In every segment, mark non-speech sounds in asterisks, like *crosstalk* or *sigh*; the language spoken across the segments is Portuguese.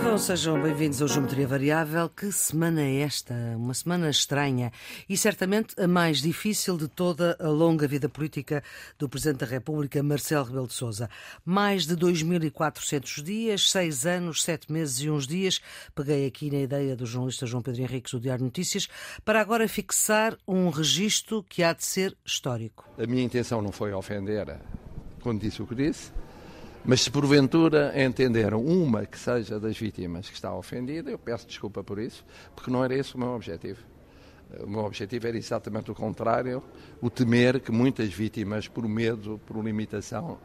Vivam, sejam bem-vindos ao Geometria Variável. Que semana é esta? Uma semana estranha e certamente a mais difícil de toda a longa vida política do Presidente da República, Marcelo Rebelo de Sousa. Mais de 2.400 dias, seis anos, sete meses e uns dias. Peguei aqui na ideia do jornalista João Pedro Henriques do Diário Notícias para agora fixar um registro que há de ser histórico. A minha intenção não foi ofender quando disse o que disse mas se porventura entenderam uma que seja das vítimas que está ofendida, eu peço desculpa por isso, porque não era esse o meu objetivo. O meu objetivo era exatamente o contrário, o temer que muitas vítimas, por medo, por limitação,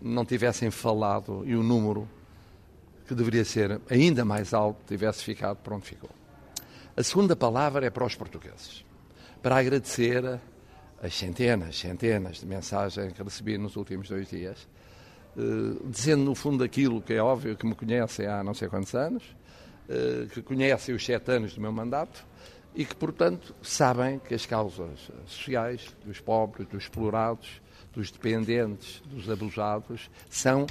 não tivessem falado e o número que deveria ser ainda mais alto tivesse ficado por onde ficou. A segunda palavra é para os portugueses, para agradecer as centenas, centenas de mensagens que recebi nos últimos dois dias dizendo no fundo aquilo que é óbvio, que me conhecem há não sei quantos anos, eh, que conhecem os sete anos do meu mandato e que, portanto, sabem que as causas sociais dos pobres, dos explorados, dos dependentes, dos abusados, são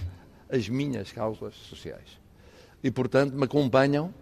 as minhas causas sociais. E, portanto, me acompanham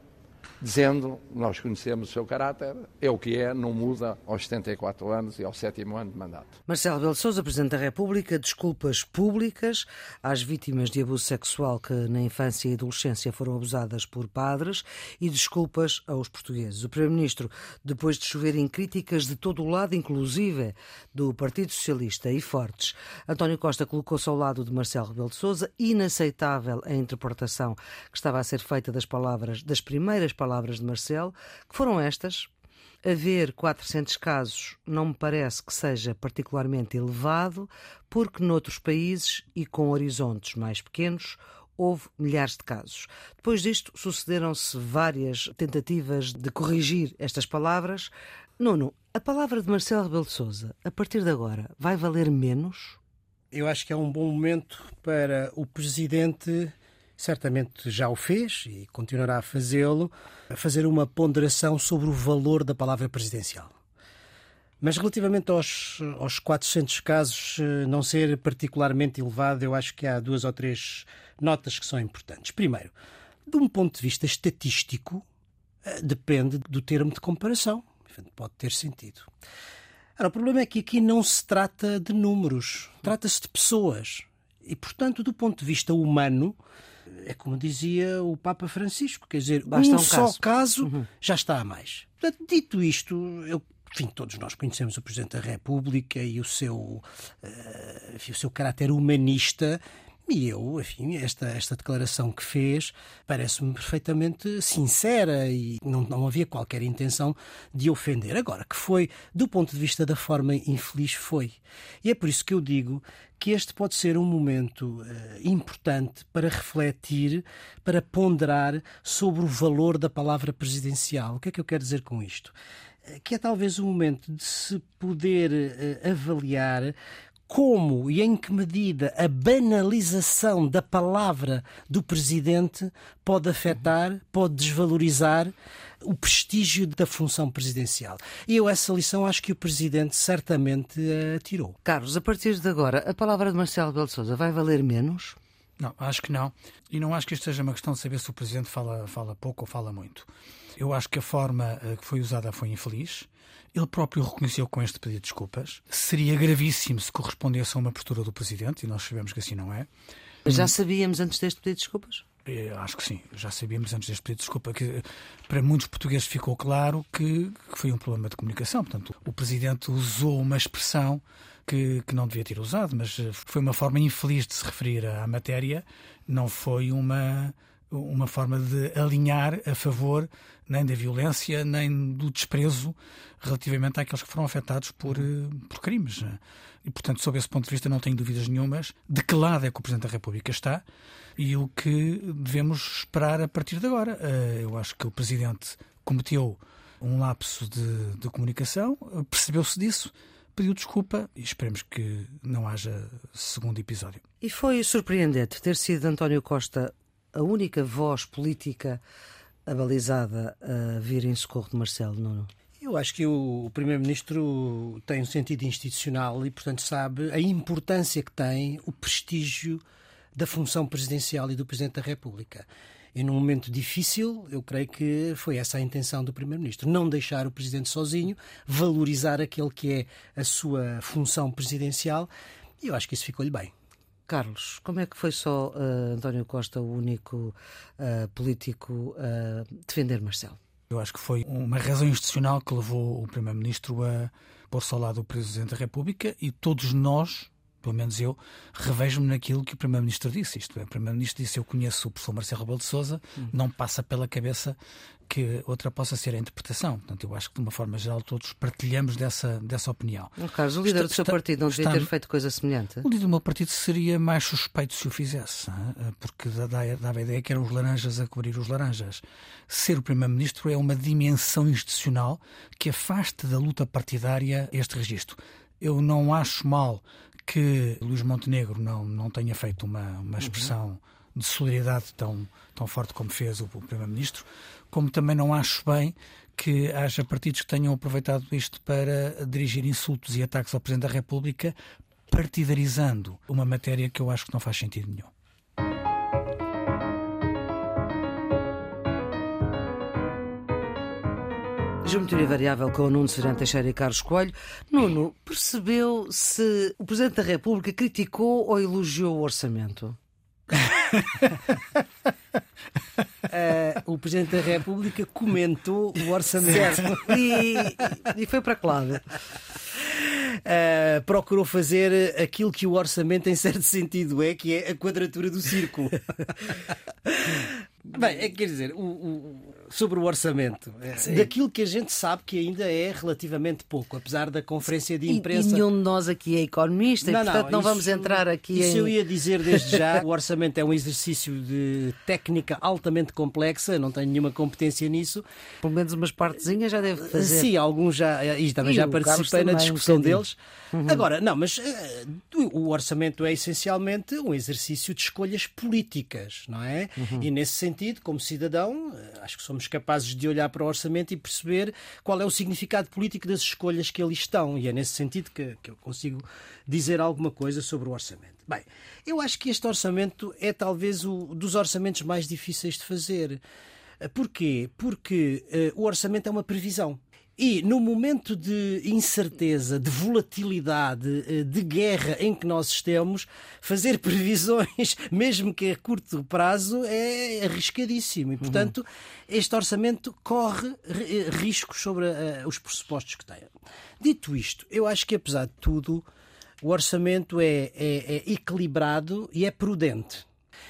dizendo, nós conhecemos o seu caráter, é o que é, não muda aos 74 anos e ao sétimo ano de mandato. Marcelo Rebelo Sousa, Presidente da República, desculpas públicas às vítimas de abuso sexual que na infância e adolescência foram abusadas por padres e desculpas aos portugueses. O Primeiro-Ministro, depois de chover em críticas de todo o lado, inclusive do Partido Socialista e fortes, António Costa colocou-se ao lado de Marcelo Rebelo de Sousa, inaceitável a interpretação que estava a ser feita das palavras, das primeiras palavras palavras de Marcelo, que foram estas. Haver 400 casos não me parece que seja particularmente elevado, porque noutros países e com horizontes mais pequenos houve milhares de casos. Depois disto, sucederam-se várias tentativas de corrigir estas palavras. Nuno, a palavra de Marcelo Rebelo de Sousa, a partir de agora, vai valer menos? Eu acho que é um bom momento para o Presidente certamente já o fez e continuará a fazê-lo, a fazer uma ponderação sobre o valor da palavra presidencial. Mas relativamente aos, aos 400 casos eh, não ser particularmente elevado, eu acho que há duas ou três notas que são importantes. Primeiro, de um ponto de vista estatístico, eh, depende do termo de comparação. Pode ter sentido. Ora, o problema é que aqui não se trata de números, trata-se de pessoas. E, portanto, do ponto de vista humano, é como dizia o Papa Francisco, quer dizer, Basta um, um só caso, caso uhum. já está a mais. Portanto, dito isto, eu enfim, todos nós conhecemos o Presidente da República e o seu, uh, enfim, o seu caráter humanista e eu, enfim, esta, esta declaração que fez parece-me perfeitamente sincera e não, não havia qualquer intenção de ofender. Agora, que foi, do ponto de vista da forma infeliz, foi. E é por isso que eu digo que este pode ser um momento uh, importante para refletir, para ponderar sobre o valor da palavra presidencial. O que é que eu quero dizer com isto? Eh, que é talvez o momento de se poder uh, avaliar como e em que medida a banalização da palavra do presidente pode afetar, pode desvalorizar o prestígio da função presidencial. E eu essa lição acho que o presidente certamente uh, tirou. Carlos, a partir de agora, a palavra de Marcelo Belo Souza vai valer menos? Não, acho que não. E não acho que isto seja uma questão de saber se o Presidente fala, fala pouco ou fala muito. Eu acho que a forma eh, que foi usada foi infeliz. Ele próprio reconheceu com este pedido de desculpas. Seria gravíssimo se correspondesse a uma postura do Presidente, e nós sabemos que assim não é. Mas já sabíamos antes deste pedido de desculpas? Eu acho que sim, já sabíamos antes deste pedido de desculpa que para muitos portugueses ficou claro que, que foi um problema de comunicação. Portanto, o Presidente usou uma expressão que, que, não devia ter usado, mas foi uma forma infeliz de se referir à matéria, não foi uma, uma forma de alinhar a favor nem da violência, nem do desprezo relativamente àqueles que foram afetados por, eh, por crimes. E, portanto, sob esse ponto de vista, não tenho dúvidas nenhumas de que lado é que o Presidente da República está e o que devemos esperar a partir de agora. Eh, eu acho que o Presidente cometeu um lapso de, de comunicação, percebeu-se disso, pediu desculpa e esperemos que não haja segundo episódio. E foi surpreendente ter sido António Costa a única voz política abalizada a vir em socorro de Marcelo Nuno? Eu acho que o Primeiro-Ministro tem um sentido institucional e, portanto, sabe a importância que tem o prestígio da função presidencial e do Presidente da República. E num momento difícil, eu creio que foi essa a intenção do Primeiro-Ministro. Não deixar o Presidente sozinho, valorizar aquele que é a sua função presidencial. E eu acho que isso ficou-lhe bem. Carlos, como é que foi só uh, António Costa o único uh, político a defender Marcelo? Eu acho que foi uma razão institucional que levou o Primeiro-Ministro a pôr-se ao lado do Presidente da República e todos nós, pelo menos eu, revejo-me naquilo que o Primeiro-Ministro disse. Isto é, o Primeiro-Ministro disse: Eu conheço o professor Marcelo Rebelo de Souza, hum. não passa pela cabeça que outra possa ser a interpretação. Portanto, eu acho que de uma forma geral todos partilhamos dessa, dessa opinião. Oh, Carlos, o líder está, do seu está, partido não devia ter feito coisa semelhante? O líder do meu partido seria mais suspeito se o fizesse, porque dava a ideia que eram os laranjas a cobrir os laranjas. Ser o Primeiro-Ministro é uma dimensão institucional que afasta da luta partidária este registro. Eu não acho mal que Luís Montenegro não, não tenha feito uma, uma uhum. expressão uhum. de solidariedade tão, tão forte como fez o, o Primeiro-Ministro, como também não acho bem que haja partidos que tenham aproveitado isto para dirigir insultos e ataques ao Presidente da República, partidarizando uma matéria que eu acho que não faz sentido nenhum. Geometria variável com o Nuno Serena Teixeira e Carlos Coelho. Nuno, percebeu se o Presidente da República criticou ou elogiou o orçamento? Uh, *laughs* o Presidente da República comentou o orçamento. E, e foi para que lado? Uh, procurou fazer aquilo que o orçamento, em certo sentido, é, que é a quadratura do círculo. *laughs* Bem, é, quer dizer, o, o, sobre o orçamento, Sim. daquilo que a gente sabe que ainda é relativamente pouco, apesar da conferência de imprensa. E, nenhum de nós aqui é economista, não, e, portanto não, não isso, vamos entrar aqui isso em. eu ia dizer desde já: o orçamento é um exercício de técnica altamente complexa, não tenho nenhuma competência nisso. Pelo menos umas partezinhas já deve fazer. Sim, alguns já, e também e já participei na discussão um deles. Uhum. Agora, não, mas uh, o orçamento é essencialmente um exercício de escolhas políticas, não é? Uhum. E nesse sentido, como cidadão, uh, acho que somos capazes de olhar para o orçamento e perceber qual é o significado político das escolhas que ali estão. E é nesse sentido que, que eu consigo dizer alguma coisa sobre o orçamento. Bem, eu acho que este orçamento é talvez o dos orçamentos mais difíceis de fazer. Porquê? Porque uh, o orçamento é uma previsão. E no momento de incerteza, de volatilidade, eh, de guerra em que nós estamos, fazer *laughs* previsões, mesmo que a curto prazo, é arriscadíssimo. E, uhum. portanto, este orçamento corre eh, riscos sobre uh, os pressupostos que tem. Dito isto, eu acho que, apesar de tudo, o orçamento é, é, é equilibrado e é prudente.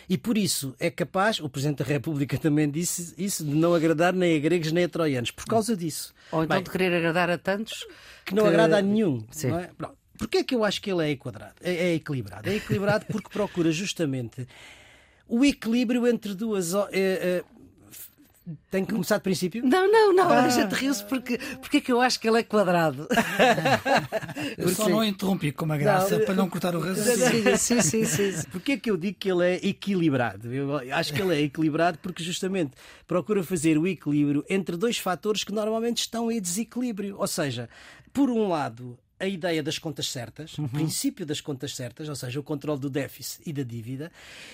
E por isso é capaz, o Presidente da República *laughs* também disse isso, de não agradar nem a gregos nem a troianos. Por causa disso. Ou então Bem, de querer agradar a tantos que não que... agrada a nenhum. Sim. Não é? Porquê é que eu acho que ele é equadrado? É, é equilibrado. É equilibrado porque procura justamente o equilíbrio entre duas. É, tem que começar de princípio? Não, não, não. Ah. A gente riu-se porque, porque é que eu acho que ele é quadrado. eu só não interrompi com uma graça não, para não cortar o raciocínio. Sim, sim, sim, sim. *laughs* Porquê é que eu digo que ele é equilibrado? Eu acho que ele é equilibrado porque justamente procura fazer o equilíbrio entre dois fatores que normalmente estão em desequilíbrio. Ou seja, por um lado, a ideia das contas certas, uhum. o princípio das contas certas, ou seja, o controle do déficit e da dívida,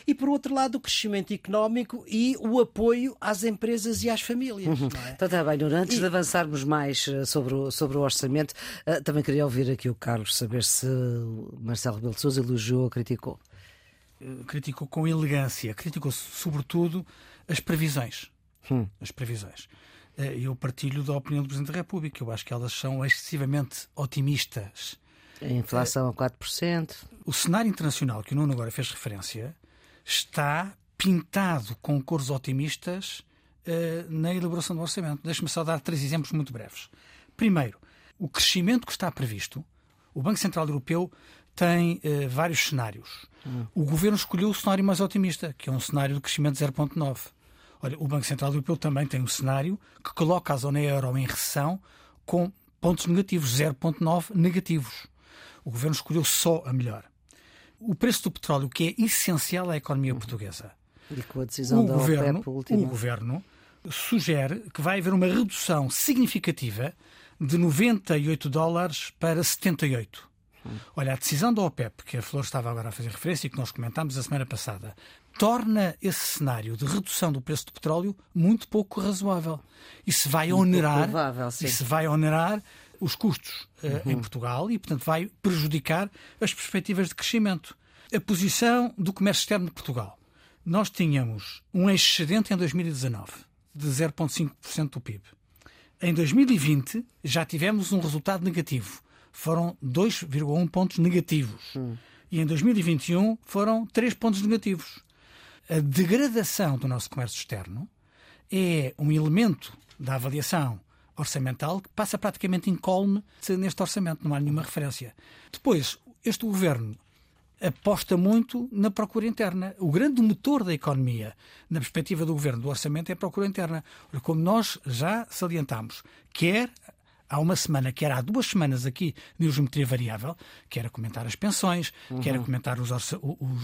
e por outro lado o crescimento económico e o apoio às empresas e às famílias. Uhum. É? Então está bem, Nuno, antes e... de avançarmos mais eh, sobre o, sobre o orçamento, uh, também queria ouvir aqui o Carlos, saber se Marcelo Rebelo de Sousa elogiou ou criticou. Criticou com elegância, criticou sobretudo as previsões. Hum. As previsões. Eh, eu partilho da opinião do Presidente da República. Eu acho que elas são excessivamente otimistas. A inflação a 4%. O cenário internacional que o Nuno agora fez referência está pintado com cores otimistas uh, na elaboração do orçamento. Deixe-me só dar três exemplos muito breves. Primeiro, o crescimento que está previsto. O Banco Central Europeu tem uh, vários cenários. Hum. O governo escolheu o cenário mais otimista, que é um cenário de crescimento de 0,9. Olha, o Banco Central Europeu também tem um cenário que coloca a zona euro em recessão com pontos negativos, 0,9 negativos. O governo escolheu só a melhor. O preço do petróleo, que é essencial à economia portuguesa. E com a decisão o da governo, OPEP última. O governo sugere que vai haver uma redução significativa de 98 dólares para 78. Olha, a decisão da OPEP, que a Flor estava agora a fazer referência e que nós comentámos a semana passada, torna esse cenário de redução do preço do petróleo muito pouco razoável. Isso vai onerar, provável, isso vai onerar os custos uh, em Portugal e, portanto, vai prejudicar as perspectivas de crescimento. A posição do comércio externo de Portugal. Nós tínhamos um excedente em 2019 de 0,5% do PIB. Em 2020 já tivemos um resultado negativo. Foram 2,1 pontos negativos. Hum. E em 2021 foram 3 pontos negativos. A degradação do nosso comércio externo é um elemento da avaliação orçamental que passa praticamente incólume neste orçamento, não há nenhuma referência. Depois, este governo aposta muito na procura interna. O grande motor da economia, na perspectiva do governo do orçamento, é a procura interna. Como nós já salientamos, quer há uma semana, quer há duas semanas aqui de geometria variável, quer comentar as pensões, uhum. quer a comentar os, os,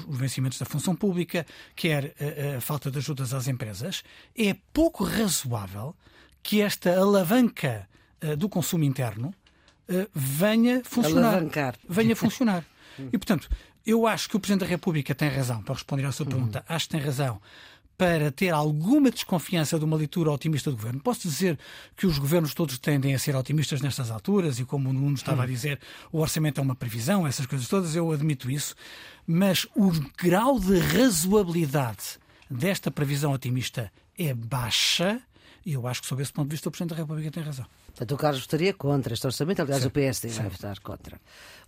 os, vencimentos da função pública, quer a, a falta de ajudas às empresas, é pouco razoável que esta alavanca uh, do consumo interno uh, venha funcionar. Alavancar. Venha funcionar. *laughs* e, portanto, eu acho que o Presidente da República tem razão, para responder à sua uhum. pergunta, acho que tem razão para ter alguma desconfiança de uma leitura otimista do governo. Posso dizer que os governos todos tendem a ser otimistas nestas alturas e, como o Nuno estava a dizer, o orçamento é uma previsão, essas coisas todas, eu admito isso, mas o grau de razoabilidade desta previsão otimista é baixa e eu acho que, sob esse ponto de vista, o Presidente da República tem razão. Portanto, o Carlos votaria contra este orçamento, aliás, Sim. o PSD vai votar contra.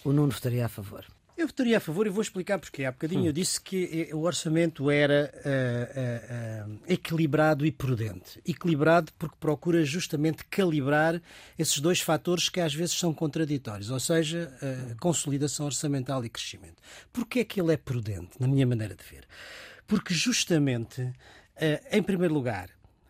O Nuno votaria a favor. Eu votaria a favor e vou explicar porque. Há bocadinho hum. eu disse que o orçamento era uh, uh, uh, equilibrado e prudente. Equilibrado porque procura justamente calibrar esses dois fatores que às vezes são contraditórios, ou seja, consolidação orçamental e crescimento. Porquê é que ele é prudente, na minha maneira de ver? Porque justamente, em primeiro lugar,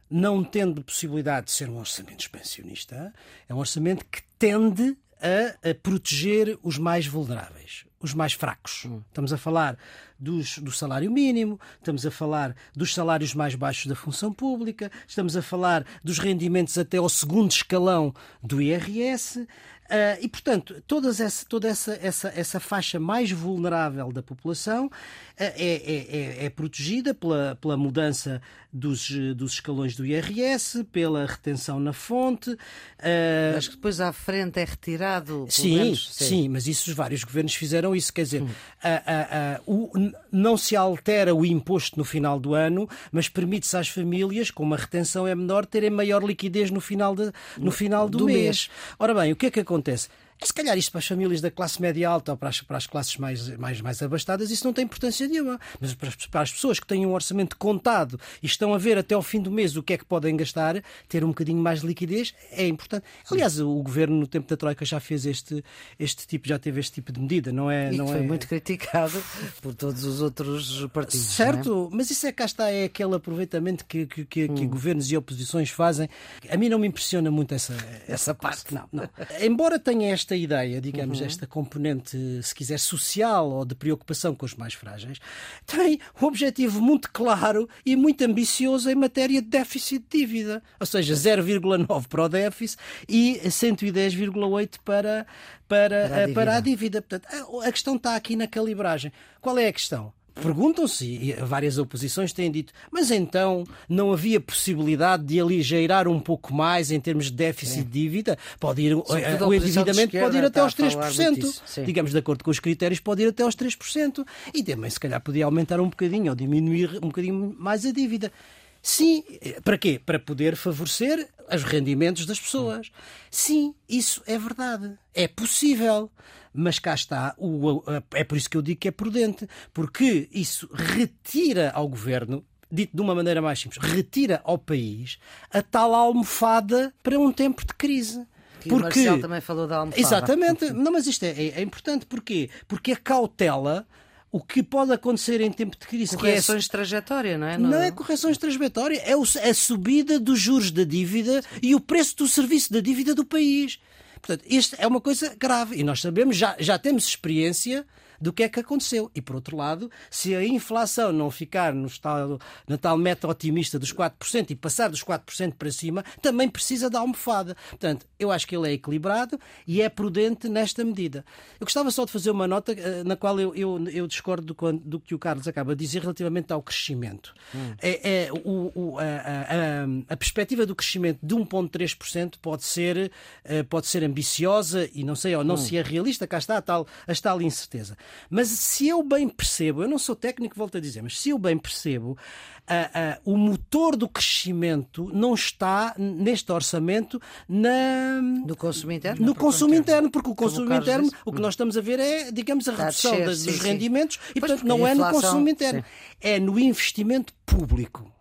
não tendo possibilidade de ser um orçamento expansionista, é um orçamento que tende a, a proteger os mais vulneráveis os mais fracos. Hum. Estamos a falar dos, do salário mínimo, estamos a falar dos salários mais baixos da função pública, estamos a falar dos rendimentos até ao segundo escalão do IRS. Uh, e, portanto, todas essa, toda essa, essa, essa faixa mais vulnerável da população é, é, é, é, protegida pela, pela mudança dos, dos escalões do IRS, pela retenção na fonte. Uh, mas que depois à frente é retirado. Sim, menos, sim, sim, mas isso os vários governos fizeram isso. Quer dizer, hum. o, não se altera o imposto no final do ano, mas permite-se às famílias, como a retenção é menor, terem maior liquidez no final, de, no final do, do mês. mês. Ora bem, o que é que acontece? É, se calhar isto para as famílias da classe média alta ou para as, para as classes mais, mais, mais abastadas, isso não tem importância nenhuma. Mas para as, para as, pessoas que têm um orçamento contado e estão a ver até ao fim do mês o que é que podem gastar, ter um bocadinho mais de liquidez é importante. Aliás, o governo no tempo da Troika já fez este, este tipo, já teve este tipo de medida, não é? E não foi é... muito criticado por todos os outros partidos. É? Certo, é? mas isso é cá está, é aquele aproveitamento que, que, que, hum. que, governos e oposições fazem. A mim não me impressiona muito essa, essa parte. Não, não. Embora tenha esta ideia, digamos, uhum. esta componente, se quiser, social ou de preocupação com os mais frágeis, tem um objetivo muito claro e muito ambicioso em matéria de déficit de dívida. Ou seja, 0,9 para o déficit e 110,8 para, para, para, a eh, para a dívida. Portanto, a questão está aqui na calibragem. Qual é a questão? Perguntam-se, e várias oposições têm dito, mas então não havia possibilidade de aligeirar um pouco mais em termos de déficit de dívida? Pode ir, o endividamento pode ir até aos 3%. Digamos, de acordo com os critérios, pode ir até aos 3%. E também, se calhar, podia aumentar um bocadinho ou diminuir um bocadinho mais a dívida. Sim, para quê? Para poder favorecer os rendimentos das pessoas. Sim, isso é verdade. É possível. Mas cá está, o, é por isso que eu digo que é prudente, porque isso retira ao governo dito de uma maneira mais simples, retira ao país a tal almofada para um tempo de crise. Que porque... o Marcelo também falou da almofada. Exatamente. Não, mas isto é, é, é importante. Porquê? Porque a cautela o que pode acontecer em tempo de crise. Correções é... de trajetória, não é? Não, não é correções de trajetória, é a subida dos juros da dívida e o preço do serviço da dívida do país. Portanto, isto é uma coisa grave e nós sabemos, já, já temos experiência do que é que aconteceu. E, por outro lado, se a inflação não ficar no tal, na tal meta otimista dos 4% e passar dos 4% para cima, também precisa da almofada. Portanto, eu acho que ele é equilibrado e é prudente nesta medida. Eu gostava só de fazer uma nota uh, na qual eu, eu, eu discordo do, do, que o Carlos acaba de dizer relativamente ao crescimento. Hum. É, é o, o, a, a, a, perspectiva do crescimento de 1,3% pode ser, uh, pode ser ambiciosa e não sei, ou não hum. se é realista, cá está a tal, a tal incerteza. Mas se eu bem percebo, eu não sou técnico, volto a dizer, mas se eu bem percebo, uh, uh, o motor do crescimento não está neste orçamento na, no consumo interno. No consumo interno, porque o consumo interno, o que nós estamos a ver é, digamos, a está redução a descer, dos sim, rendimentos sim. e, pois portanto, não é no consumo interno, sim. é no investimento público.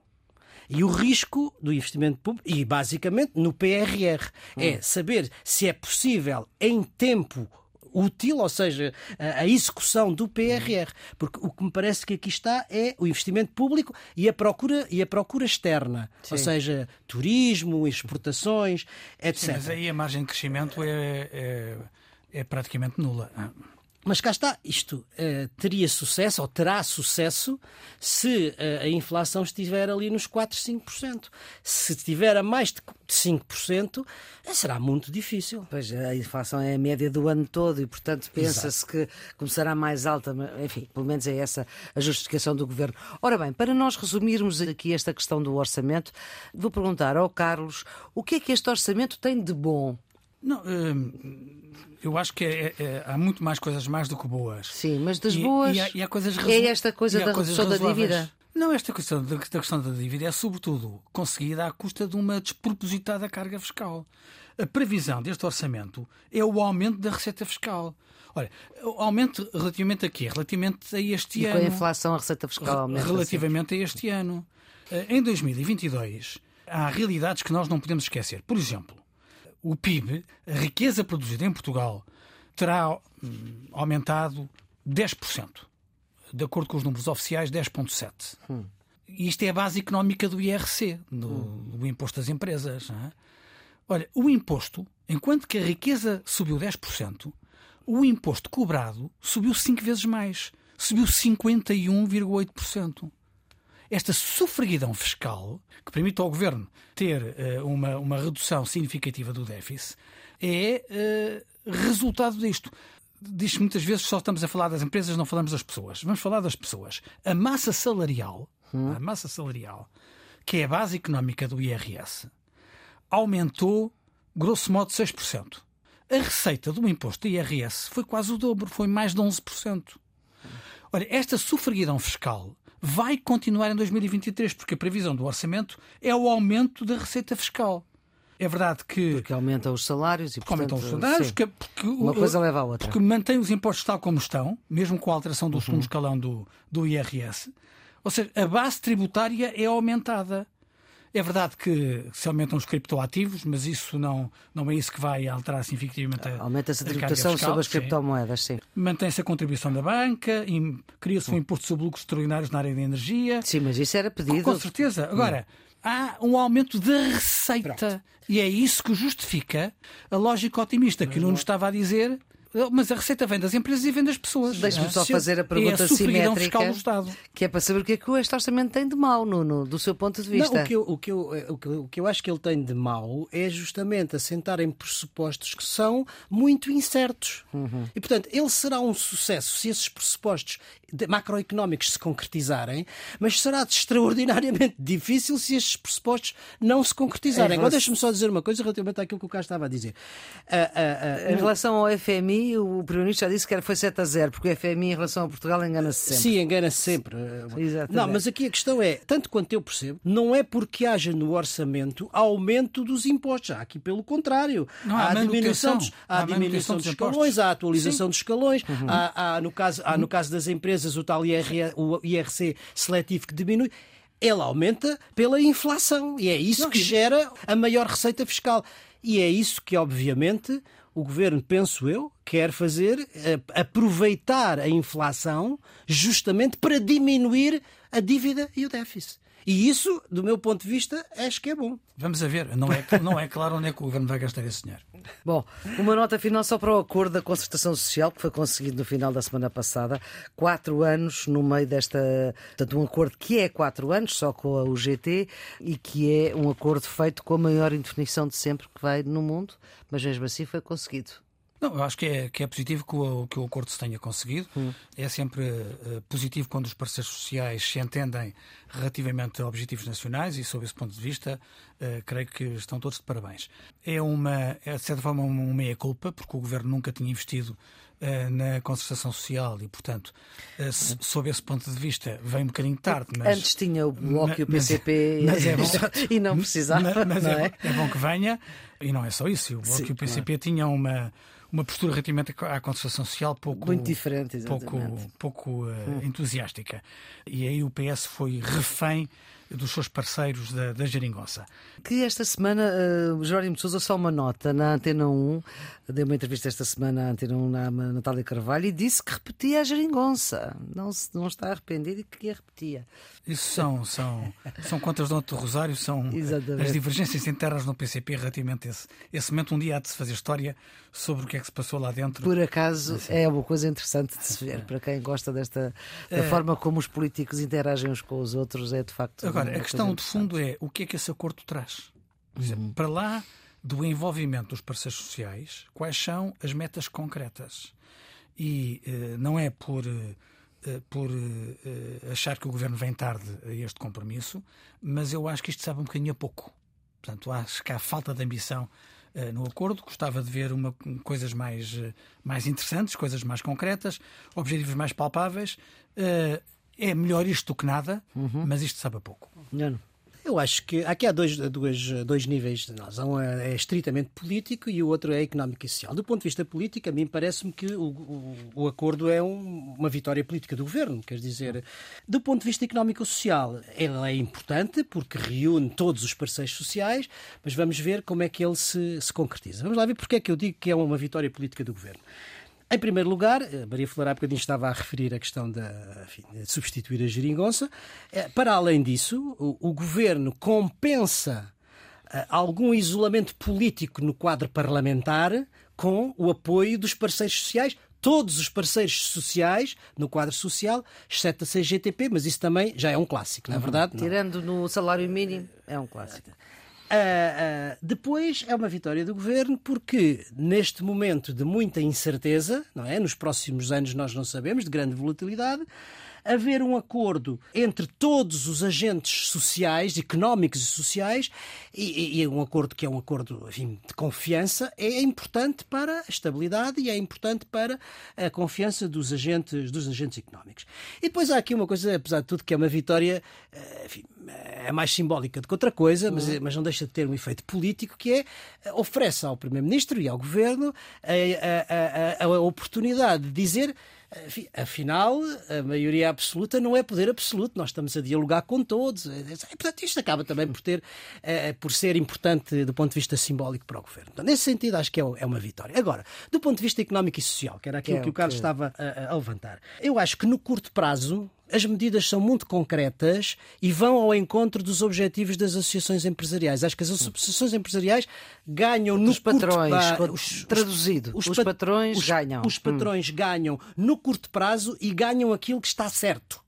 E o risco do investimento público, e basicamente no PRR, hum. é saber se é possível, em tempo útil, ou seja, a execução do PRR. Porque o que me parece que aqui está é o investimento público e a procura, e a procura externa, Sim. ou seja, turismo, exportações, etc. Sim, mas aí a margem de crescimento é, é, é praticamente nula. Mas cá está, isto uh, teria sucesso, ou terá sucesso, se uh, a inflação estiver ali nos 4, 5%. Se estiver a mais de 5%, eh, será muito difícil. Pois, a inflação é a média do ano todo e, portanto, pensa-se que começará mais alta. Enfim, pelo menos é essa a justificação do governo. Ora bem, para nós resumirmos aqui esta questão do orçamento, vou perguntar ao Carlos o que é que este orçamento tem de bom? Não, hum, eu acho que é, é, há muito mais coisas mais do que boas. Sim, mas das boas. E, e, há, e há, coisas É esta coisa da redução da dívida? Não, esta questão da, da questão da dívida é, sobretudo, conseguida à custa de uma despropositada carga fiscal. A previsão deste orçamento é o aumento da receita fiscal. Olha, o aumento relativamente a quê? Relativamente a este e ano. com a inflação, a receita fiscal aumenta. Relativamente a este ano. Eh, em 2022, há realidades que nós não podemos esquecer. Por exemplo, o PIB, a riqueza produzida em Portugal, terá hum, aumentado 10%. De acordo com os números oficiais, 10,7%. Hum. Isto é a base económica do IRC, do, hum. do Imposto das Empresas. É? Olha, o imposto, enquanto que a riqueza subiu 10%, o imposto cobrado subiu 5 vezes mais. Subiu 51,8% esta sufraguidão fiscal, que permite ao governo ter uh, uma, uma redução significativa do déficit, é uh, resultado disto. Diz muitas vezes só estamos a falar das empresas, não falamos das pessoas. Vamos falar das pessoas. A massa salarial, hum. a massa salarial, que é a base económica do IRS, aumentou, grosso modo, 6%. A receita do imposto do IRS foi quase o dobro, foi mais de 11%. Olha, esta sufraguidão fiscal vai continuar em 2023, porque a previsão do orçamento é o aumento da receita fiscal. É verdade que. Porque aumenta os salários e portanto, aumentam os salários, porque, porque, uma coisa leva à outra. Porque mantém os impostos tal como estão, mesmo com a alteração do uhum. segundo escalão do, do IRS. Ou seja, a base tributária é aumentada. É verdade que se aumentam os criptoativos, mas isso não, não é isso que vai alterar significativamente a Aumenta-se a tributação sobre as criptomoedas, sim. Mantém-se a contribuição da banca, cria-se um imposto sobre lucros extraordinários na área da energia. Sim, mas isso era pedido. Com certeza. Agora, há um aumento da receita. Pronto. E é isso que justifica a lógica otimista que o Nuno estava a dizer mas a receita vem das empresas e vem das pessoas. Deixe-me só fazer a pergunta é a simétrica, que é para saber o que é que este orçamento tem de mau, Nuno, do seu ponto de vista. Não, o, que eu, o, que eu, o, que eu, o que eu acho que ele tem de mau é justamente assentar em pressupostos que são muito incertos. Uhum. E, portanto, ele será um sucesso se esses pressupostos macroeconómicos se concretizarem, mas será extraordinariamente *laughs* difícil se estes pressupostos não se concretizarem. Agora, deixe-me só dizer uma coisa relativamente àquilo que o Carlos estava a dizer. Uh, uh, uh, em relação ao FMI, o Primeiro-Ministro já disse que foi 7 a 0, porque o FMI em relação a Portugal engana-se sempre. Sim, engana-se sempre. Exatamente. Não, mas aqui a questão é, tanto quanto eu percebo, não é porque haja no orçamento aumento dos impostos. Há aqui pelo contrário. Não, há, há diminuição dos, há, há diminuição dos escalões, há atualização Sim. dos escalões, uhum. há, há, no caso, há no caso das empresas o tal IR, o IRC seletivo que diminui ele aumenta pela inflação e é isso que gera a maior receita fiscal. E é isso que, obviamente, o governo, penso eu, quer fazer, eh, aproveitar a inflação justamente para diminuir a dívida e o déficit. E isso, do meu ponto de vista, acho que é bom. Vamos a ver. Não é, não é claro onde é que o governo vai gastar esse dinheiro. Bom, uma nota final só para o acordo da concertação social que foi conseguido no final da semana passada. Quatro anos no meio desta. Portanto, um acordo que é quatro anos, só com a UGT, e que é um acordo feito com a maior indefinição de sempre que vai no mundo, mas mesmo assim foi conseguido. Não, eu acho que é, que é positivo que o, que o acordo se tenha conseguido. Hum. É sempre uh, positivo quando os parceiros sociais se entendem relativamente a objetivos nacionais e, sob esse ponto de vista, uh, creio que estão todos de parabéns. É, uma, é de certa forma, uma meia-culpa, porque o governo nunca tinha investido uh, na concertação social e, portanto, sob esse ponto de vista, vem um bocadinho tarde. Mas, Antes tinha o Bloco e o PCP mas, é bom, e não precisava. Mas, não é, é? Bom, é bom que venha. E não é só isso. O Bloco Sim, e o PCP tinham uma uma postura relativamente à concertação social pouco muito diferente, exatamente. pouco, pouco uh, hum. entusiástica. E aí o PS foi refém dos seus parceiros da, da Geringonça. Que esta semana, uh, Jerónimo de Sousa, só uma nota na Antena 1, deu uma entrevista esta semana à Antena 1 na Natália Carvalho e disse que repetia a Geringonça. Não, não está arrependido e que a repetia. Isso são, são, são contas do Rosário, são *laughs* Exatamente. as divergências internas no PCP relativamente a esse, esse momento. Um dia há de se fazer história sobre o que é que se passou lá dentro. Por acaso, assim. é uma coisa interessante de se ver. Para quem gosta desta da é... forma como os políticos interagem uns com os outros, é de facto. Agora, a questão de fundo é o que é que esse acordo traz? Uhum. Para lá do envolvimento dos parceiros sociais, quais são as metas concretas? E uh, não é por. Uh, eh, por uh, achar que o governo vem tarde a este compromisso, mas eu acho que isto sabe um bocadinho a pouco. Portanto, acho que há falta de ambição no acordo. Gostava de ver uma, coisas mais, mais interessantes, coisas mais concretas, objetivos mais palpáveis. é melhor isto do que nada, uhum. mas isto sabe a pouco. Não. Eu acho que aqui há dois, dois, dois níveis de nós. Um é, é estritamente político e o outro é económico e social. Do ponto de vista político, a mim parece-me que o, o, o, acordo é um, uma vitória política do governo. Quer dizer, do ponto de vista económico e social, ele é importante porque reúne todos os parceiros sociais, mas vamos ver como é que ele se, se concretiza. Vamos lá ver porque é que eu digo que é uma vitória política do governo. Em primeiro lugar, a Maria Flor há bocadinho estava a referir a questão de, enfim, de substituir a geringonça. É, para além disso, o, o governo compensa uh, algum isolamento político no quadro parlamentar com o apoio dos parceiros sociais, todos os parceiros sociais no quadro social, exceto a CGTP, mas isso também já é um clássico, não é verdade? Tirando no salário mínimo, é um clássico. Uh, uh, depois é uma vitória do governo porque neste momento de muita incerteza, não é? Nos próximos anos nós não sabemos, de grande volatilidade, haver um acordo entre todos os agentes sociais, económicos e sociais, e, e um acordo que é um acordo enfim, de confiança, é importante para a estabilidade e é importante para a confiança dos agentes, dos agentes económicos. E depois há aqui uma coisa, apesar de tudo, que é uma vitória eh, enfim, é mais simbólica do que outra coisa, mas, uhum. mas não deixa de ter um efeito político que é eh, oferece ao Primeiro-Ministro e ao Governo a, a, a, a oportunidade de dizer Afinal, a maioria absoluta não é poder absoluto, nós estamos a dialogar com todos. E, portanto, isto acaba também por, ter, eh, por ser importante do ponto de vista simbólico para o governo. Então, nesse sentido, acho que é, é uma vitória. Agora, do ponto de vista económico e social, que era aquilo que, é que o Carlos que... estava a, a levantar, eu acho que no curto prazo as medidas são muito concretas e vão ao encontro dos objetivos das associações empresariais. Acho que as associações empresariais ganham no os patrões, curto, os, traduzido, os, os patrões os, ganham. Os patrões hum. ganham no curto prazo e ganham aquilo que está certo.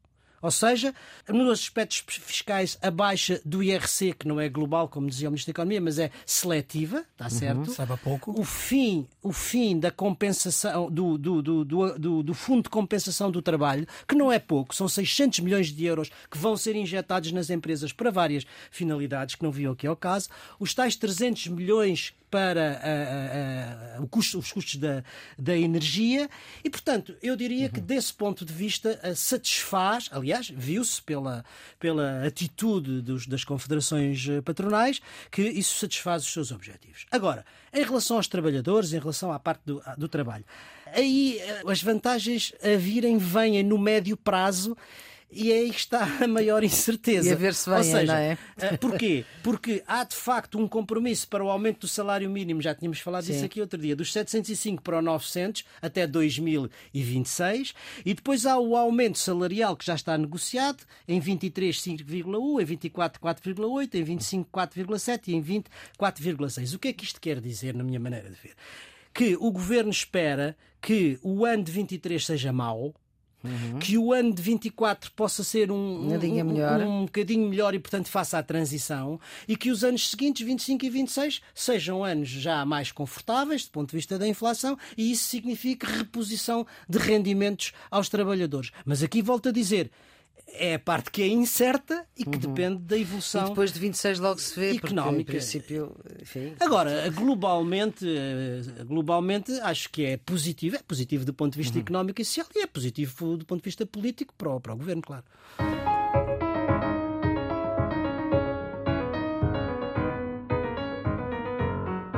Ou seja, nos aspectos fiscais, a baixa do IRC, que não é global, como dizia o Ministro da Economia, mas é seletiva, está uhum, certo? Uhum, sabe a pouco. O fim, o fim da compensação, do, do, do, do, do Fundo de Compensação do Trabalho, que não é pouco, são 600 milhões de euros que vão ser injetados nas empresas para várias finalidades, que não viam aqui ao caso. Os tais 300 milhões para a, a, a, custo, os custos da, da energia e, portanto, eu diria uhum. que desse ponto de vista satisfaz, aliás, viu-se pela, pela atitude dos, das confederações eh, patronais que isso satisfaz os seus objetivos. Agora, em relação aos trabalhadores, em relação à parte do, do trabalho, aí eh, as vantagens a virem vêm no médio prazo E aí está a *laughs* maior incerteza. E a ver se vem, Ou seja, não é? eh, Porquê? Porque há de facto um compromisso para o aumento do salário mínimo, já tínhamos falado disso aqui outro dia, dos 705 para os 900 até 2026, e depois há o aumento salarial que já está negociado em 23 5,1, em 24 4,8, em 25 4,7 e em 20 4,6. O que é que isto quer dizer na minha maneira de ver? Que o governo espera que o ano de 23 seja mau, que o ano de 24 possa ser um, Um um, melhor. um bocadinho melhor e, portanto, faça a transição e que os anos seguintes, 25 e 26, sejam anos já mais confortáveis do ponto de vista da inflação e isso significa reposição de rendimentos aos trabalhadores. Mas aqui volto a dizer, é a parte que é incerta e que depende da E evolução. depois de 26 logo se vê, Económica. princípio, enfim, Agora, globalmente, eh, globalmente, acho que é positivo. É positivo do ponto de vista económico e social e é positivo do ponto de vista político para o, para o governo, claro.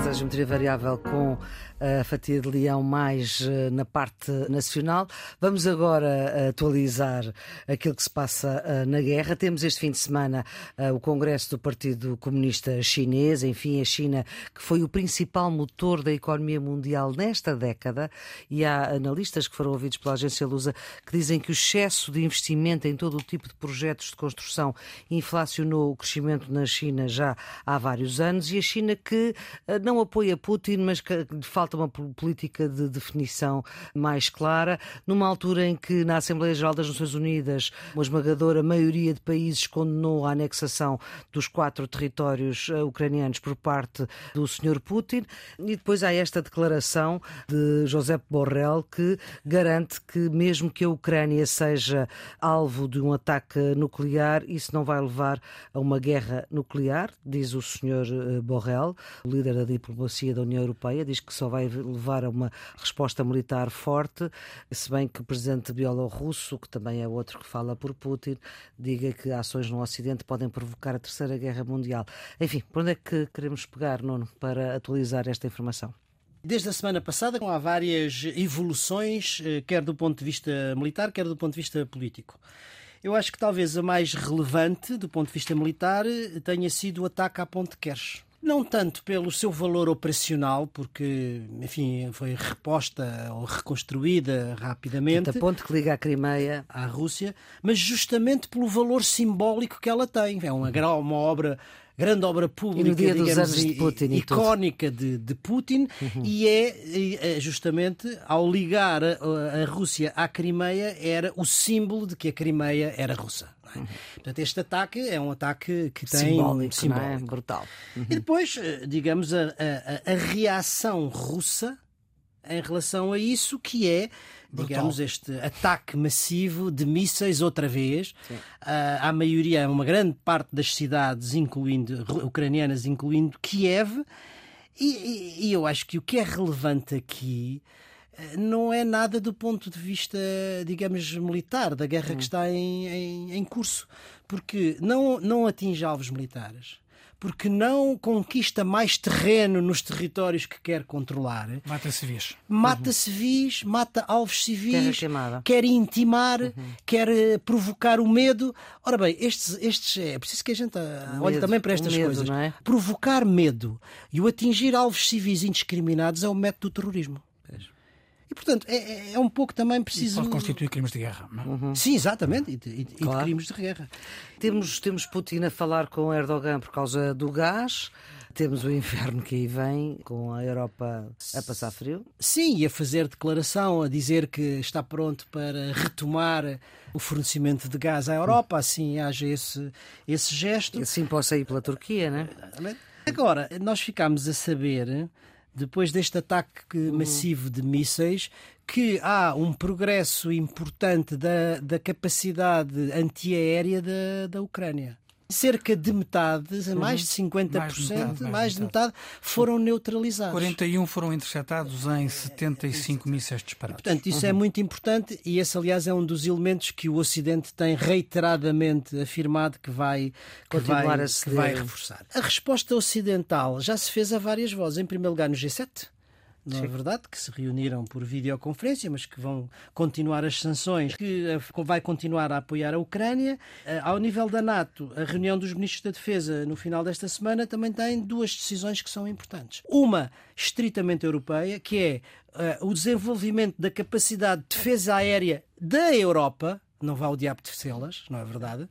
A geometria variável com a fatia de leão mais eh, na parte nacional. Vamos agora eh, atualizar aquilo que se passa eh, na guerra. Temos este fim de semana eh, o Congresso do Partido Comunista Chinês, enfim, a China que foi o principal motor da economia mundial nesta década e há analistas que foram ouvidos pela agência Lusa que dizem que o excesso de investimento em todo o tipo de projetos de construção inflacionou o crescimento na China já há vários anos e a China que eh, não apoia Putin, mas que falta uma po- política de definição mais clara, numa altura em que na Assembleia Geral das Nações Unidas uma esmagadora maioria de países condenou a anexação dos quatro territórios eh, ucranianos por parte do Sr. Putin e depois há esta declaração de Josep Borrell que garante que mesmo que a Ucrânia seja alvo de um ataque nuclear, isso não vai levar a uma guerra nuclear, diz o Sr. eh, Borrell, líder da diplomacia da União Europeia, diz que só vai levar a uma resposta militar forte, se bem que o presidente bielorrusso, que também é outro que fala por Putin, diga que ações no Ocidente podem provocar a Terceira Guerra Mundial. Enfim, por onde é que queremos pegar, Nuno, para atualizar esta informação? Desde a semana passada há várias evoluções, eh, quer do ponto de vista militar, quer do ponto de vista político. Eu acho que talvez a mais relevante do ponto de vista militar eh, tenha sido o ataque à Ponte Kersh. Não tanto pelo seu valor operacional, porque, enfim, foi reposta ou reconstruída rapidamente A ponte que liga a Crimeia à Rússia, mas justamente pelo valor simbólico que ela tem. É uma, uma obra, grande obra pública, digamos, de Putin. Uhum. icónica de, de Putin, e é, e é justamente ao ligar a, a Rússia à Crimeia, era o símbolo de que a Crimeia era russa. é? Portanto, este ataque é um ataque que tem Uhum. simbólico, é? simbólico. Brutal. E depois, eh, digamos, a- a- a reação russa em relação a isso, que é, digamos, este ataque massivo de mísseis outra vez ah, à maioria, uma grande parte das cidades, incluindo ucranianas, incluindo Kiev. E, e- e eu acho que o que é relevante aqui eh, não é nada do ponto de vista, digamos, militar, da guerra que está em, em- em curso. Porque não, não atinge alvos militares. Porque não conquista mais terreno nos territórios que quer controlar. Mata civis. Mata civis, mata alvos civis, queimada. quer intimar, quer eh, provocar o medo. Ora bem, estes, estes é preciso que a gente ah, olhe medo, também para estas medo, coisas. não é? Provocar medo e o atingir alvos civis indiscriminados é o método do terrorismo. E, portanto, é, é- é um pouco também preciso. Pode constituir crimes de guerra. não é? Sim, exatamente, e e de- e de Claro. crimes de guerra. Temos, temos Putin a falar com Erdogan por causa do gás. Temos o inverno que aí vem, com a Europa a passar frio. Sim, e a fazer declaração, a dizer que está pronto para retomar o fornecimento de gás à Europa, assim haja esse, esse gesto. E assim possa ir pela Turquia, né? Agora, nós ficámos a saber, depois deste ataque massivo de mísseis, que há um progresso importante da, da capacidade antiaérea da, da Ucrânia. Cerca de metade, mais de 50%, Mais de metade, mais mais de de metade, foram neutralizados. 41 foram interceptados em 75 mísseis disparados. Portanto, isso é muito importante e esse, aliás, é um dos elementos que o Ocidente tem reiteradamente afirmado que vai, que Continuar vai, a que vai reforçar. A resposta ocidental já se fez a várias vozes. Em primeiro lugar, no G7, não é verdade? Que se reuniram por videoconferência, mas que vão continuar as sanções, que eh, vai continuar a apoiar a Ucrânia. Eh, ao nível da NATO, a reunião dos ministros da Defesa no final desta semana também tem duas decisões que são importantes. Uma estritamente europeia, que é uh, o desenvolvimento da capacidade de defesa aérea da Europa, não vá o diabo tecê-las, não é verdade?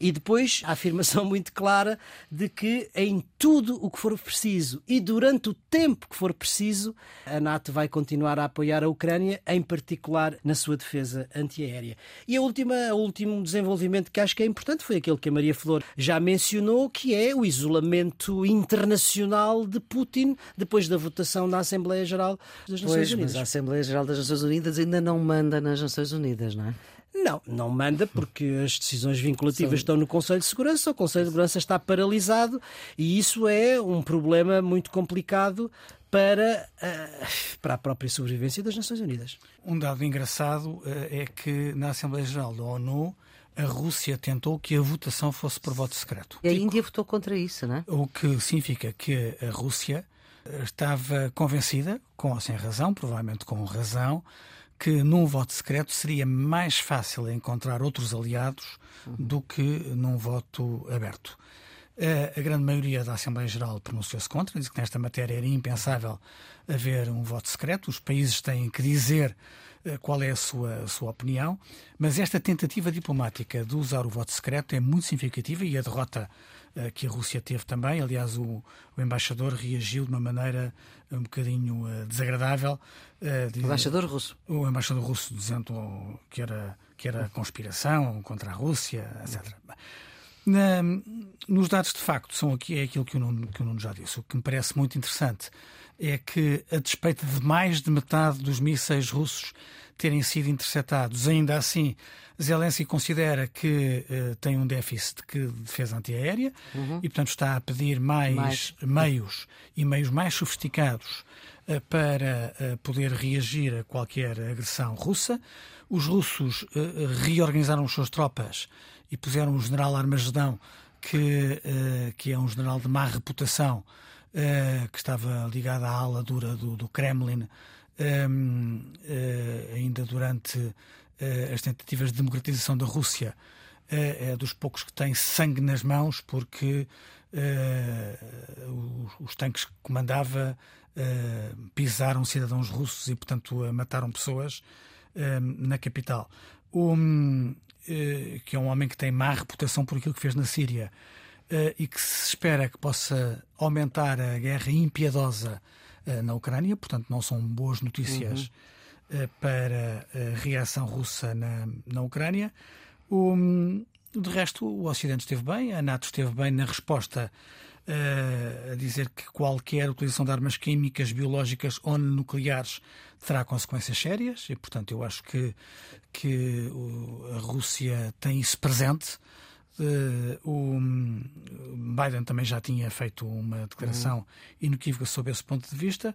E depois a afirmação *laughs* muito clara de que em tudo o que for preciso e durante o tempo que for preciso, a NATO vai continuar a apoiar a Ucrânia, em particular na sua defesa antiaérea. E a última, o último desenvolvimento que acho que é importante foi aquele que a Maria Flor já mencionou, que é o isolamento internacional de Putin depois da votação na Assembleia Geral das Nações pois, Unidas. Mas a Assembleia Geral das Nações Unidas ainda não manda nas Nações Unidas, não é? Não, não manda porque as decisões vinculativas São... estão no Conselho de Segurança, o Conselho de Segurança está paralisado e isso é um problema muito complicado para, uh, para a própria sobrevivência das Nações Unidas. Um dado engraçado uh, é que na Assembleia Geral da ONU a Rússia tentou que a votação fosse por voto secreto. E a Índia votou contra isso, não é? O que significa que a Rússia eh, estava convencida, com ou sem razão, provavelmente com razão, que num voto secreto seria mais fácil encontrar outros aliados do que num voto aberto. A grande maioria da Assembleia Geral pronunciou-se contra, disse que nesta matéria era impensável haver um voto secreto, os países têm que dizer qual é a sua, a sua opinião, mas esta tentativa diplomática de usar o voto secreto é muito significativa e a derrota uh, que a Rússia teve também. Aliás, o, o, embaixador reagiu de uma maneira um bocadinho uh, desagradável. Uh, de, o embaixador russo? O embaixador russo dizendo que era, que era conspiração contra a Rússia, etc. Na, nos dados de facto, são aqui, é aquilo que o, Nuno, que o Nuno já disse. O que me parece muito interessante é que, a despeito de mais de metade dos mísseis russos terem sido interceptados, ainda assim, Zelensky considera que uh, tem um déficit de defesa antiaérea uhum. e, portanto, está a pedir mais, mais. meios e meios mais sofisticados uh, para uh, poder reagir a qualquer agressão russa. Os russos reorganizaram as suas tropas e puseram o general Armagedão, que, que é um general de má reputação, que estava ligado à ala dura do, do Kremlin, ainda durante as tentativas de democratização da Rússia, é dos poucos que tem sangue nas mãos, porque os, tanques que comandava pisaram cidadãos russos e, portanto, mataram pessoas na capital. Um, eh, que é um homem que tem má reputação por aquilo que fez na Síria eh, e que se espera que possa aumentar a guerra impiedosa eh, na Ucrânia, portanto, não são boas notícias uhum. para a reação russa na, na Ucrânia. O, de resto, o Ocidente esteve bem, a NATO esteve bem na resposta a dizer que qualquer utilização de armas químicas, biológicas ou nucleares terá consequências sérias e, portanto, eu acho que, que a Rússia tem isso presente. O Biden também já tinha feito uma declaração uhum. inequívoca sobre esse ponto de vista.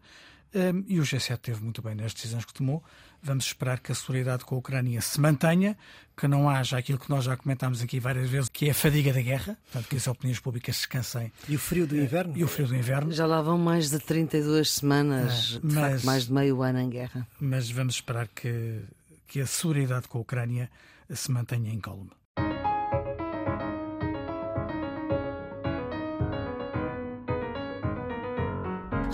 Um, e o G7 teve muito bem nas decisões que tomou. Vamos esperar que a solidariedade com a Ucrânia se mantenha, que não haja aquilo que nós já comentámos aqui várias vezes, que é a fadiga da guerra, portanto, que as opiniões públicas descansem. E o frio do inverno? E o frio do inverno. Já lá vão mais de 32 semanas, é, mas, facto, mais de meio ano em guerra. Mas vamos esperar que, que a solidariedade com a Ucrânia se mantenha em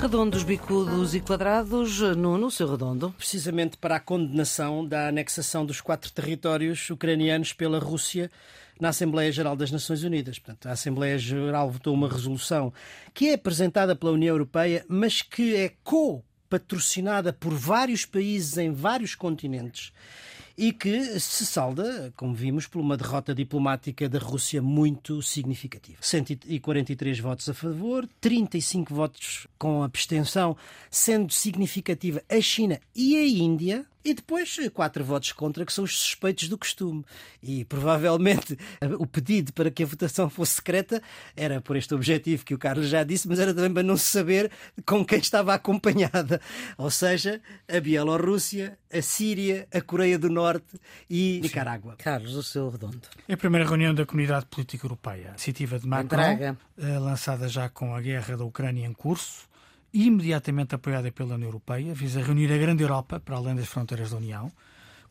Redondos, bicudos e quadrados, Nuno, seu redondo. Precisamente para a condenação da anexação dos quatro territórios ucranianos pela Rússia na Assembleia Geral das Nações Unidas. Portanto, a Assembleia Geral votou uma resolução que é apresentada pela União Europeia, mas que é co-patrocinada por vários países em vários continentes e que se salda, como vimos, por uma derrota diplomática da Rússia muito significativa. 143 votos a favor, 35 votos com abstenção, sendo significativa a China e a Índia, e depois quatro votos contra, que são os suspeitos do costume. E provavelmente *laughs* o pedido para que a votação fosse secreta era por este objetivo que o Carlos já disse, mas era também para não se saber com quem estava acompanhada. Ou seja, a Bielorrússia, a Síria, a Coreia do Norte e Nicarágua. Carlos, o seu redondo. É a primeira reunião da Comunidade Política Europeia, iniciativa de Macron, eh, lançada já com a guerra da Ucrânia em curso imediatamente apoiada pela União Europeia, visa reunir a grande Europa para além das fronteiras da União,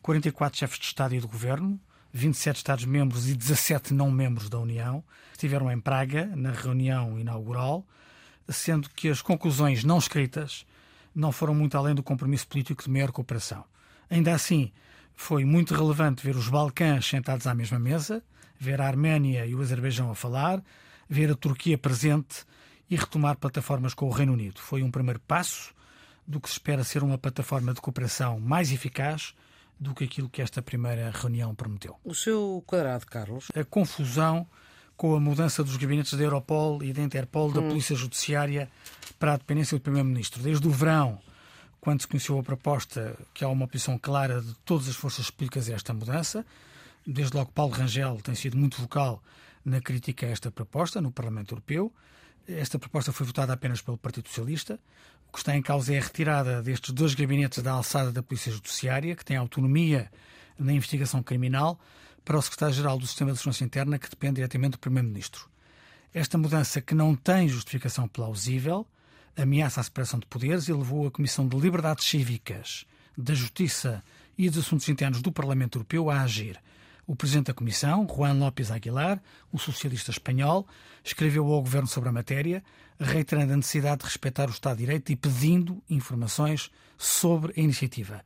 44 chefes de Estado e de Governo, 27 Estados-membros e 17 não-membros da União, estiveram em Praga na reunião inaugural, sendo que as conclusões não escritas não foram muito além do compromisso político de maior cooperação. Ainda assim, foi muito relevante ver os Balcãs sentados à mesma mesa, ver a Arménia e o Azerbaijão a falar, ver a Turquia presente e retomar plataformas com o Reino Unido. Foi um primeiro passo do que se espera ser uma plataforma de cooperação mais eficaz do que aquilo que esta primeira reunião prometeu. O seu quadrado, Carlos? A confusão com a mudança dos gabinetes da Europol e da Interpol, da hum. Polícia Judiciária, para a dependência do Primeiro-Ministro. Desde o verão, quando se conheceu a proposta, que há uma oposição clara de todas as forças políticas a esta mudança, desde logo Paulo Rangel tem sido muito vocal na crítica a esta proposta no Parlamento Europeu. Esta proposta foi votada apenas pelo Partido Socialista. O que está em causa é a retirada destes dois gabinetes da alçada da Polícia Judiciária, que tem autonomia na investigação criminal, para o Secretário-Geral do Sistema de Segurança Interna, que depende diretamente do Primeiro-Ministro. Esta mudança, que não tem justificação plausível, ameaça a separação de poderes e levou a Comissão de Liberdades Cívicas, da Justiça e dos Assuntos Internos do Parlamento Europeu a agir. O Presidente da Comissão, Juan López Aguilar, o socialista espanhol, escreveu ao Governo sobre a matéria, reiterando a necessidade de respeitar o Estado de Direito e pedindo informações sobre a iniciativa.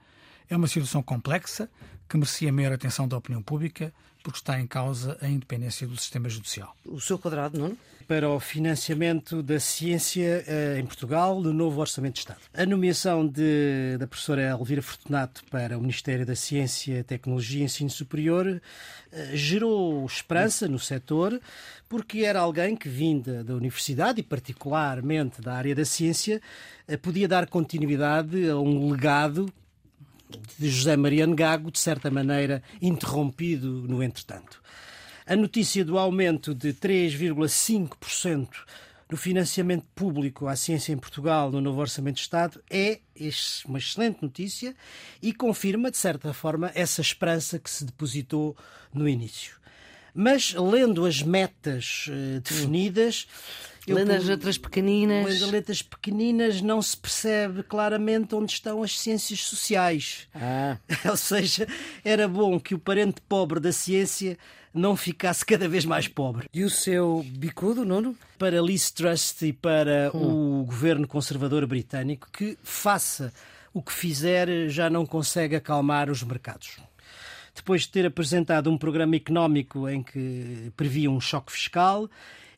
É uma situação complexa que merecia maior atenção da opinião pública, porque está em causa a independência do sistema judicial. O seu quadrado, não? Para o financiamento da ciência eh, em Portugal no novo Orçamento de Estado. A nomeação de, da professora Elvira Fortunato para o Ministério da Ciência, Tecnologia e Ensino Superior eh, gerou esperança no setor, porque era alguém que, vinda da universidade e particularmente da área da ciência, eh, podia dar continuidade a um legado de José Mariano Gago, de certa maneira interrompido no entretanto. A notícia do aumento de 3,5% no financiamento público à ciência em Portugal no novo Orçamento de Estado é uma excelente notícia e confirma, de certa forma, essa esperança que se depositou no início. Mas, lendo as metas uh, definidas. As letras pequeninas. Letras pequeninas não se percebe claramente onde estão as ciências sociais. Ah. *laughs* Ou seja, era bom que o parente pobre da ciência não ficasse cada vez mais pobre. E o seu bicudo, Nuno? Para Liz Trust e para hum. o governo conservador britânico, que faça o que fizer, já não consegue acalmar os mercados depois de ter apresentado um programa económico em que previa um choque fiscal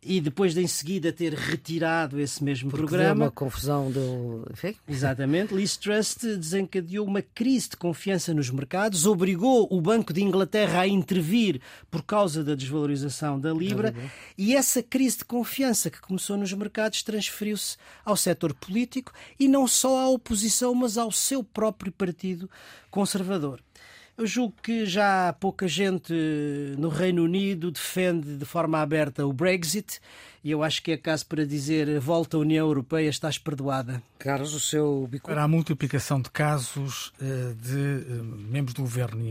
e depois de em seguida ter retirado esse mesmo Porque programa. uma confusão do. Enfim. Exatamente. Liz Trust desencadeou uma crise de confiança nos mercados, obrigou o Banco de Inglaterra a intervir por causa da desvalorização da Libra, da Libra. e essa crise de confiança que começou nos mercados transferiu-se ao setor político e não só à oposição, mas ao seu próprio partido conservador. Eu julgo que já pouca gente no Reino Unido defende de forma aberta o Brexit e eu acho que é caso para dizer volta à União Europeia, estás perdoada. Carlos, o seu bico... Para a multiplicação de casos eh, de eh, membros do governo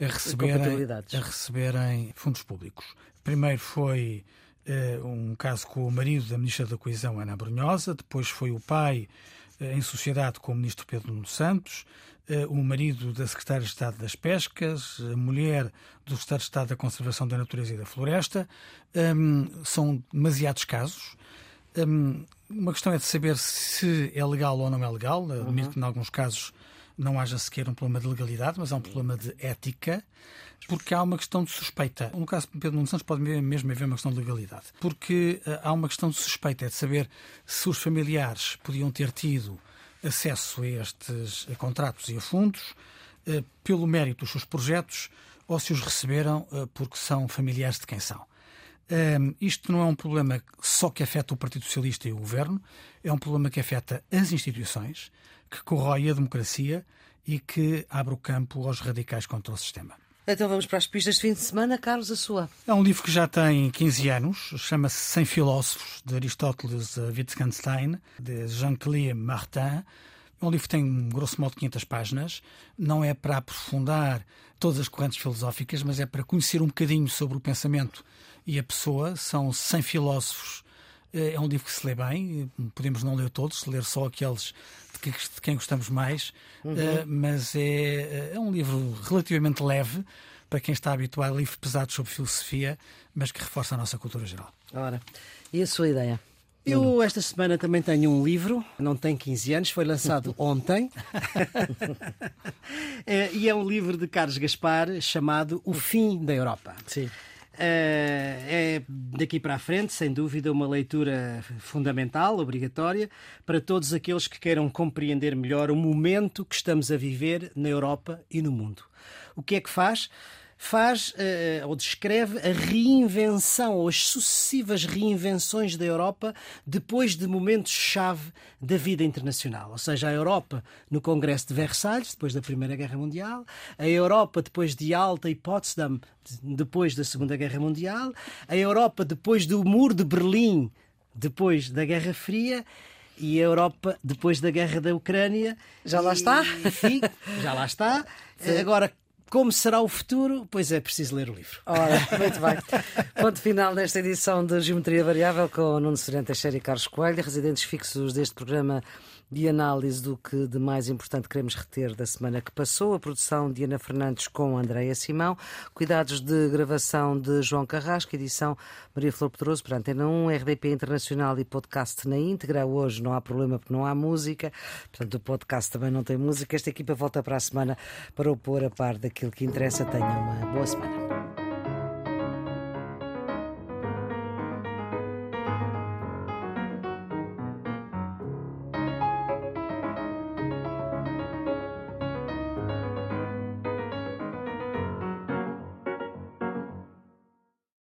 a receberem, a receberem fundos públicos. Primeiro foi eh, um caso com o marido da Ministra da Coesão, Ana Brunhosa, depois foi o pai em sociedade com o Ministro Pedro Nuno Santos, eh, o marido da Secretária de Estado das Pescas, a mulher do Secretário de Estado da Conservação da Natureza e da Floresta. Um, são demasiados casos. Um, uma questão é de saber se é legal ou não é legal. Admito uhum. que, em alguns casos, não haja sequer um problema de legalidade, mas há um problema de ética, porque há uma questão de suspeita. No caso de Pedro Nuno Santos pode mesmo haver uma questão de legalidade, porque uh, há uma questão de suspeita, é de saber se os familiares podiam ter tido acesso a estes a contratos e a fundos eh, pelo mérito dos seus projetos ou se os receberam eh, porque são familiares de quem são. Um, isto não é um problema só que afeta o Partido Socialista e o Governo, é um problema que afeta as instituições, que corrói a democracia e que abre o campo aos radicais contra o sistema. Então vamos para as pistas de fim de semana. Carlos, a sua. É um livro que já tem 15 anos, chama-se Sem Filósofos, de Aristóteles Wittgenstein, de Jean-Claude Martin. É um livro que tem, grosso modo, 500 páginas. Não é para aprofundar todas as correntes filosóficas, mas é para conhecer um bocadinho sobre o pensamento e a pessoa. São 100 filósofos É um livro que se lê bem, podemos não ler todos, ler só aqueles de, quem gostamos mais, uhum. mas é, é um livro relativamente leve para quem está habituado a livros pesados sobre filosofia, mas que reforça a nossa cultura geral. Ora, e a sua ideia? Eu esta semana também tenho um livro, não tem 15 anos, foi lançado *laughs* ontem. é, *laughs* e é um livro de Carlos Gaspar chamado O Fim da Europa. Sim. É, é daqui para a frente, sem dúvida, uma leitura fundamental, obrigatória, para todos aqueles que queiram compreender melhor o momento que estamos a viver na Europa e no mundo. O que é que faz? Faz uh, ou descreve a reinvenção ou as sucessivas reinvenções da Europa depois de momentos-chave da vida internacional. Ou seja, a Europa no Congresso de Versalhes, depois da Primeira Guerra Mundial, a Europa depois de Alta e Potsdam, depois da Segunda Guerra Mundial, a Europa depois do Muro de Berlim, depois da Guerra Fria e a Europa depois da guerra da Ucrânia. Já lá está? Enfim, já lá está. *laughs* Sim. Agora, como será o futuro? Pois é, preciso ler o livro. Ora, *laughs* muito bem. Ponto final nesta edição de Geometria Variável com Nuno Serena Teixeira e Carlos Coelho, residentes fixos deste programa de análise do que de mais importante queremos reter da semana que passou. A produção de Ana Fernandes com Andréia Simão, cuidados de gravação de João Carrasco, edição Maria Flor Pedroso para Antena 1, RDP Internacional e podcast na íntegra. Hoje não há problema porque não há música, portanto o podcast também não tem música. Esta equipa volta para a semana para o pôr a par daquilo que interessa. Tenha uma boa semana.